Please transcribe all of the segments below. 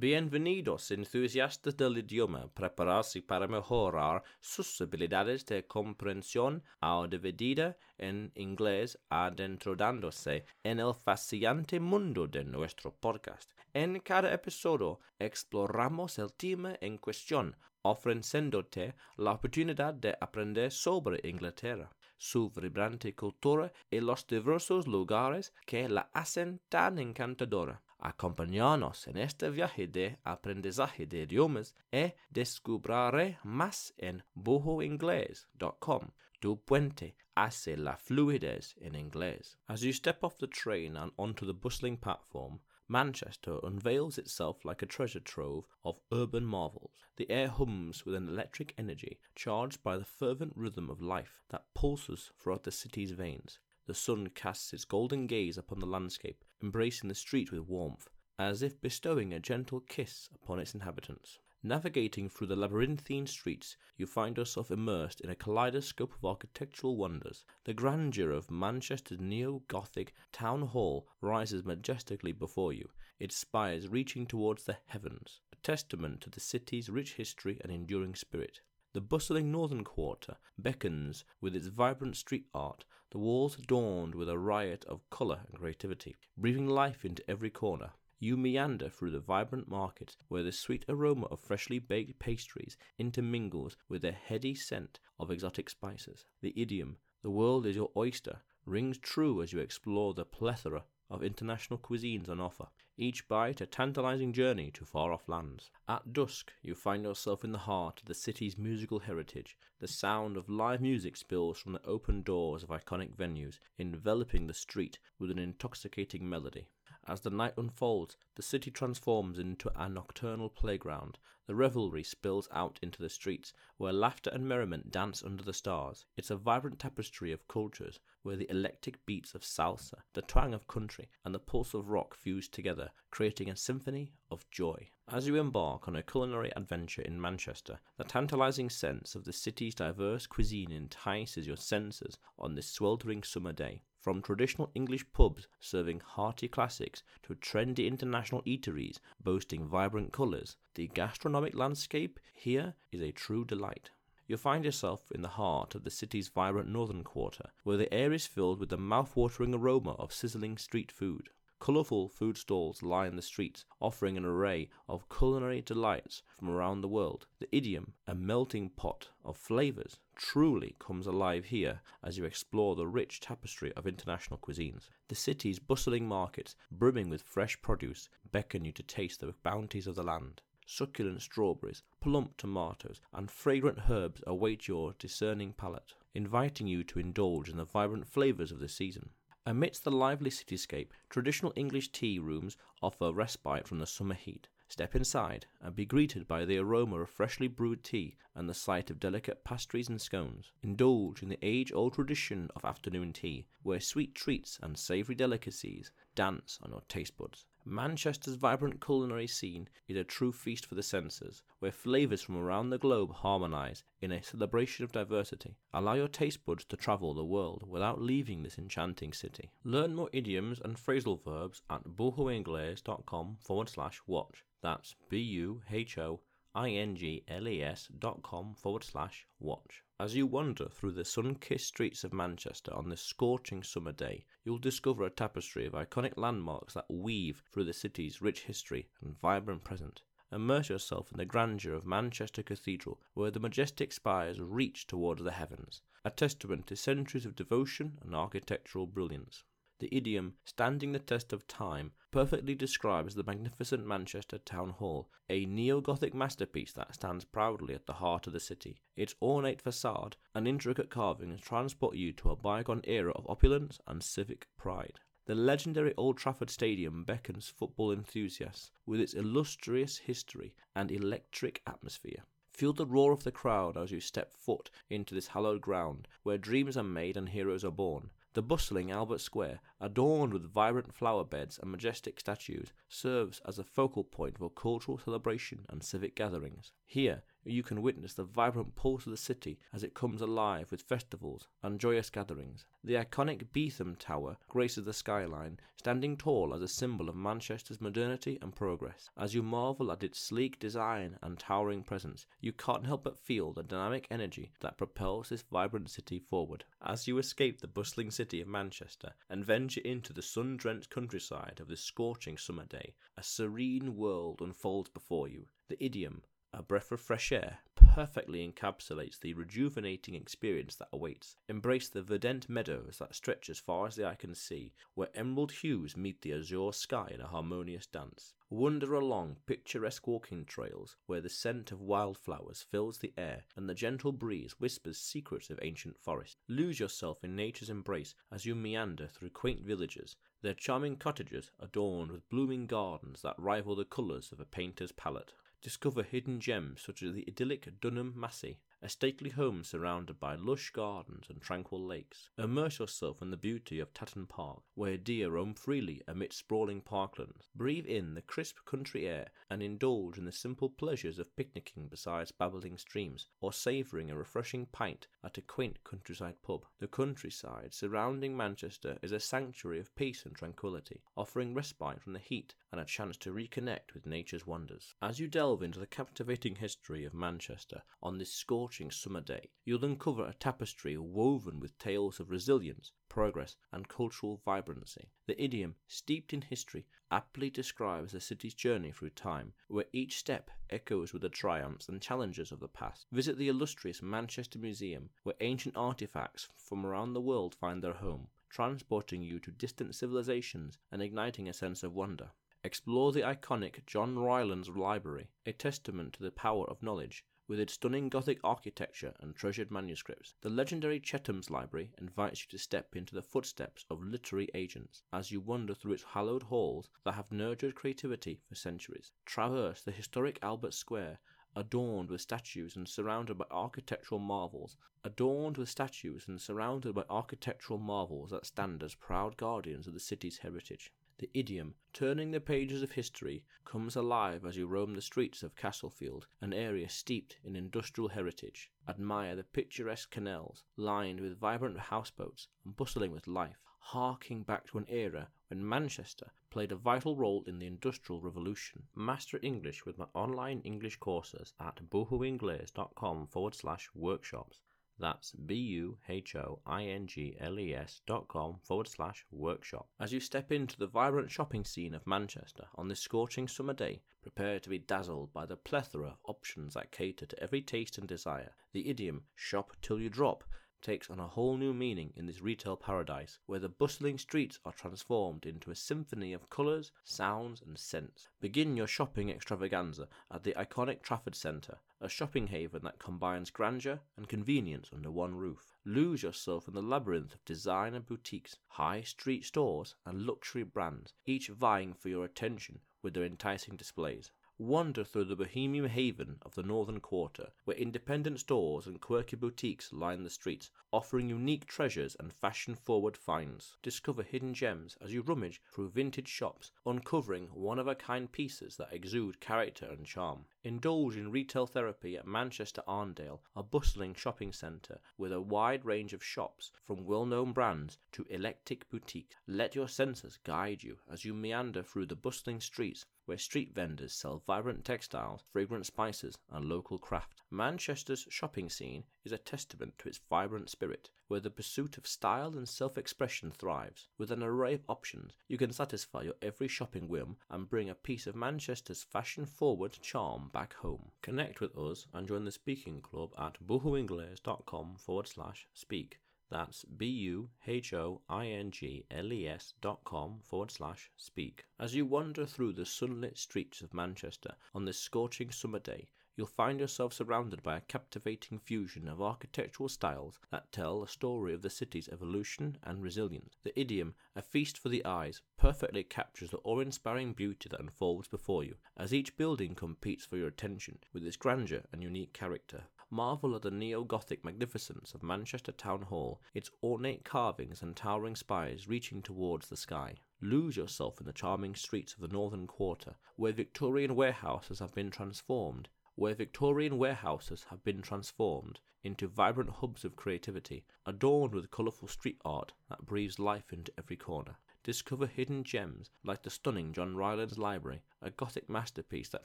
Bienvenidos entusiastas del idioma, prepararse para mejorar sus habilidades de comprensión dividida en inglés adentrándose en el fascinante mundo de nuestro podcast. En cada episodio exploramos el tema en cuestión, ofreciéndote la oportunidad de aprender sobre Inglaterra, su vibrante cultura y los diversos lugares que la hacen tan encantadora. Acompañarnos en este viaje de aprendizaje de idiomas y descubriré más en buhoingles.com, tu puente hacia la fluidez en inglés. As you step off the train and onto the bustling platform, Manchester unveils itself like a treasure trove of urban marvels. The air hums with an electric energy charged by the fervent rhythm of life that pulses throughout the city's veins. The sun casts its golden gaze upon the landscape, embracing the street with warmth, as if bestowing a gentle kiss upon its inhabitants. Navigating through the labyrinthine streets, you find yourself immersed in a kaleidoscope of architectural wonders. The grandeur of Manchester's neo Gothic town hall rises majestically before you, its spires reaching towards the heavens, a testament to the city's rich history and enduring spirit. The bustling northern quarter beckons with its vibrant street art, the walls adorned with a riot of colour and creativity, breathing life into every corner. You meander through the vibrant market, where the sweet aroma of freshly baked pastries intermingles with the heady scent of exotic spices. The idiom, the world is your oyster, rings true as you explore the plethora of international cuisines on offer, each bite a tantalizing journey to far off lands. At dusk, you find yourself in the heart of the city's musical heritage. The sound of live music spills from the open doors of iconic venues, enveloping the street with an intoxicating melody. As the night unfolds, the city transforms into a nocturnal playground. The revelry spills out into the streets, where laughter and merriment dance under the stars. It's a vibrant tapestry of cultures, where the electric beats of salsa, the twang of country, and the pulse of rock fuse together, creating a symphony of joy. As you embark on a culinary adventure in Manchester, the tantalizing sense of the city's diverse cuisine entices your senses on this sweltering summer day. From traditional English pubs serving hearty classics to trendy international eateries boasting vibrant colours, the gastronomic landscape here is a true delight. You'll find yourself in the heart of the city's vibrant northern quarter, where the air is filled with the mouth-watering aroma of sizzling street food. Colourful food stalls line the streets, offering an array of culinary delights from around the world. The idiom, a melting pot of flavours, truly comes alive here as you explore the rich tapestry of international cuisines. The city's bustling markets, brimming with fresh produce, beckon you to taste the bounties of the land. Succulent strawberries, plump tomatoes, and fragrant herbs await your discerning palate, inviting you to indulge in the vibrant flavours of the season. Amidst the lively cityscape, traditional English tea rooms offer respite from the summer heat. Step inside and be greeted by the aroma of freshly brewed tea and the sight of delicate pastries and scones. Indulge in the age old tradition of afternoon tea, where sweet treats and savoury delicacies dance on your taste buds. Manchester's vibrant culinary scene is a true feast for the senses, where flavours from around the globe harmonise in a celebration of diversity. Allow your taste buds to travel the world without leaving this enchanting city. Learn more idioms and phrasal verbs at buhoingles.com forward slash watch. That's B U H O I N G L E S dot com forward slash watch. As you wander through the sun kissed streets of Manchester on this scorching summer day, you'll discover a tapestry of iconic landmarks that weave through the city's rich history and vibrant present. Immerse yourself in the grandeur of Manchester Cathedral, where the majestic spires reach towards the heavens, a testament to centuries of devotion and architectural brilliance. The idiom standing the test of time perfectly describes the magnificent Manchester Town Hall, a neo Gothic masterpiece that stands proudly at the heart of the city. Its ornate facade and intricate carvings transport you to a bygone era of opulence and civic pride. The legendary Old Trafford Stadium beckons football enthusiasts with its illustrious history and electric atmosphere. Feel the roar of the crowd as you step foot into this hallowed ground where dreams are made and heroes are born. The bustling Albert Square, adorned with vibrant flower beds and majestic statues, serves as a focal point for cultural celebration and civic gatherings. Here, you can witness the vibrant pulse of the city as it comes alive with festivals and joyous gatherings. The iconic Beetham Tower graces the skyline, standing tall as a symbol of Manchester's modernity and progress. As you marvel at its sleek design and towering presence, you can't help but feel the dynamic energy that propels this vibrant city forward. As you escape the bustling city of Manchester and venture into the sun drenched countryside of this scorching summer day, a serene world unfolds before you. The idiom, a breath of fresh air, perfectly encapsulates the rejuvenating experience that awaits. Embrace the verdant meadows that stretch as far as the eye can see, where emerald hues meet the azure sky in a harmonious dance. Wander along picturesque walking trails where the scent of wildflowers fills the air and the gentle breeze whispers secrets of ancient forests. Lose yourself in nature's embrace as you meander through quaint villages, their charming cottages adorned with blooming gardens that rival the colours of a painter's palette discover hidden gems such as the idyllic Dunham Massey, a stately home surrounded by lush gardens and tranquil lakes. Immerse yourself in the beauty of Tatton Park, where deer roam freely amidst sprawling parklands. Breathe in the crisp country air and indulge in the simple pleasures of picnicking beside babbling streams or savouring a refreshing pint at a quaint countryside pub. The countryside surrounding Manchester is a sanctuary of peace and tranquillity, offering respite from the heat and a chance to reconnect with nature's wonders. As you delve into the captivating history of Manchester on this scorching summer day, you'll uncover a tapestry woven with tales of resilience, progress, and cultural vibrancy. The idiom, steeped in history, aptly describes the city's journey through time, where each step echoes with the triumphs and challenges of the past. Visit the illustrious Manchester Museum, where ancient artifacts from around the world find their home, transporting you to distant civilizations and igniting a sense of wonder. Explore the iconic John Rylands Library, a testament to the power of knowledge, with its stunning Gothic architecture and treasured manuscripts. The legendary Chetham's Library invites you to step into the footsteps of literary agents as you wander through its hallowed halls that have nurtured creativity for centuries. Traverse the historic Albert Square adorned with statues and surrounded by architectural marvels, adorned with statues and surrounded by architectural marvels that stand as proud guardians of the city's heritage. The idiom, turning the pages of history, comes alive as you roam the streets of Castlefield, an area steeped in industrial heritage. Admire the picturesque canals, lined with vibrant houseboats and bustling with life, harking back to an era when Manchester played a vital role in the Industrial Revolution. Master English with my online English courses at buhoingles.com forward slash workshops. That's B U H O I N G L E S dot com forward slash workshop. As you step into the vibrant shopping scene of Manchester on this scorching summer day, prepare to be dazzled by the plethora of options that cater to every taste and desire. The idiom shop till you drop takes on a whole new meaning in this retail paradise, where the bustling streets are transformed into a symphony of colours, sounds, and scents. Begin your shopping extravaganza at the iconic Trafford Centre, a shopping haven that combines grandeur and convenience under one roof. Lose yourself in the labyrinth of designer boutiques, high street stores, and luxury brands, each vying for your attention with their enticing displays wander through the bohemian haven of the northern quarter, where independent stores and quirky boutiques line the streets, offering unique treasures and fashion forward finds. Discover hidden gems as you rummage through vintage shops, uncovering one of a kind pieces that exude character and charm. Indulge in retail therapy at Manchester Arndale, a bustling shopping centre with a wide range of shops, from well known brands to eclectic boutiques. Let your senses guide you as you meander through the bustling streets where street vendors sell vibrant textiles, fragrant spices, and local craft. Manchester's shopping scene is a testament to its vibrant spirit, where the pursuit of style and self expression thrives. With an array of options, you can satisfy your every shopping whim and bring a piece of Manchester's fashion forward charm back home. Connect with us and join the speaking club at buhoingles.com forward slash speak. That's B U H O I N G L E S dot com forward slash speak. As you wander through the sunlit streets of Manchester on this scorching summer day, you'll find yourself surrounded by a captivating fusion of architectural styles that tell a story of the city's evolution and resilience. The idiom, a feast for the eyes, perfectly captures the awe inspiring beauty that unfolds before you, as each building competes for your attention with its grandeur and unique character. Marvel at the neo Gothic magnificence of Manchester Town Hall, its ornate carvings and towering spires reaching towards the sky. Lose yourself in the charming streets of the northern quarter, where Victorian warehouses have been transformed where Victorian warehouses have been transformed into vibrant hubs of creativity, adorned with colourful street art that breathes life into every corner. Discover hidden gems like the stunning John Rylands Library, a Gothic masterpiece that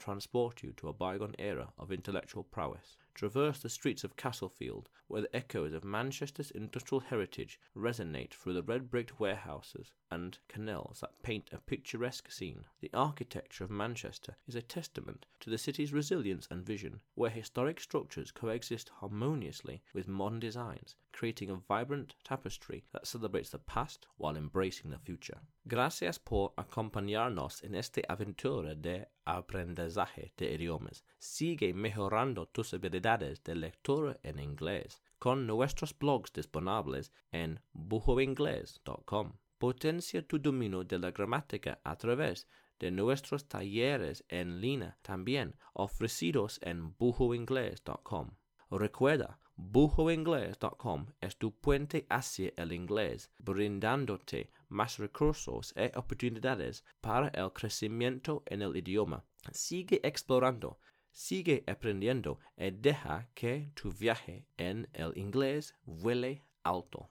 transports you to a bygone era of intellectual prowess. Traverse the streets of Castlefield, where the echoes of Manchester's industrial heritage resonate through the red bricked warehouses and canals that paint a picturesque scene. The architecture of Manchester is a testament to the city's resilience and vision, where historic structures coexist harmoniously with modern designs, creating a vibrant tapestry that celebrates the past while embracing the future. Gracias por acompañarnos en esta aventura de aprendizaje de idiomas. Sigue mejorando tus habilidades de lectura en inglés con nuestros blogs disponibles en buhoingles.com. Potencia tu dominio de la gramática a través de nuestros talleres en línea también ofrecidos en buhoingles.com. Recuerda, bujoinglés.com es tu puente hacia el inglés, brindándote más recursos e oportunidades para el crecimiento en el idioma. Sigue explorando, sigue aprendiendo y deja que tu viaje en el inglés vuele alto.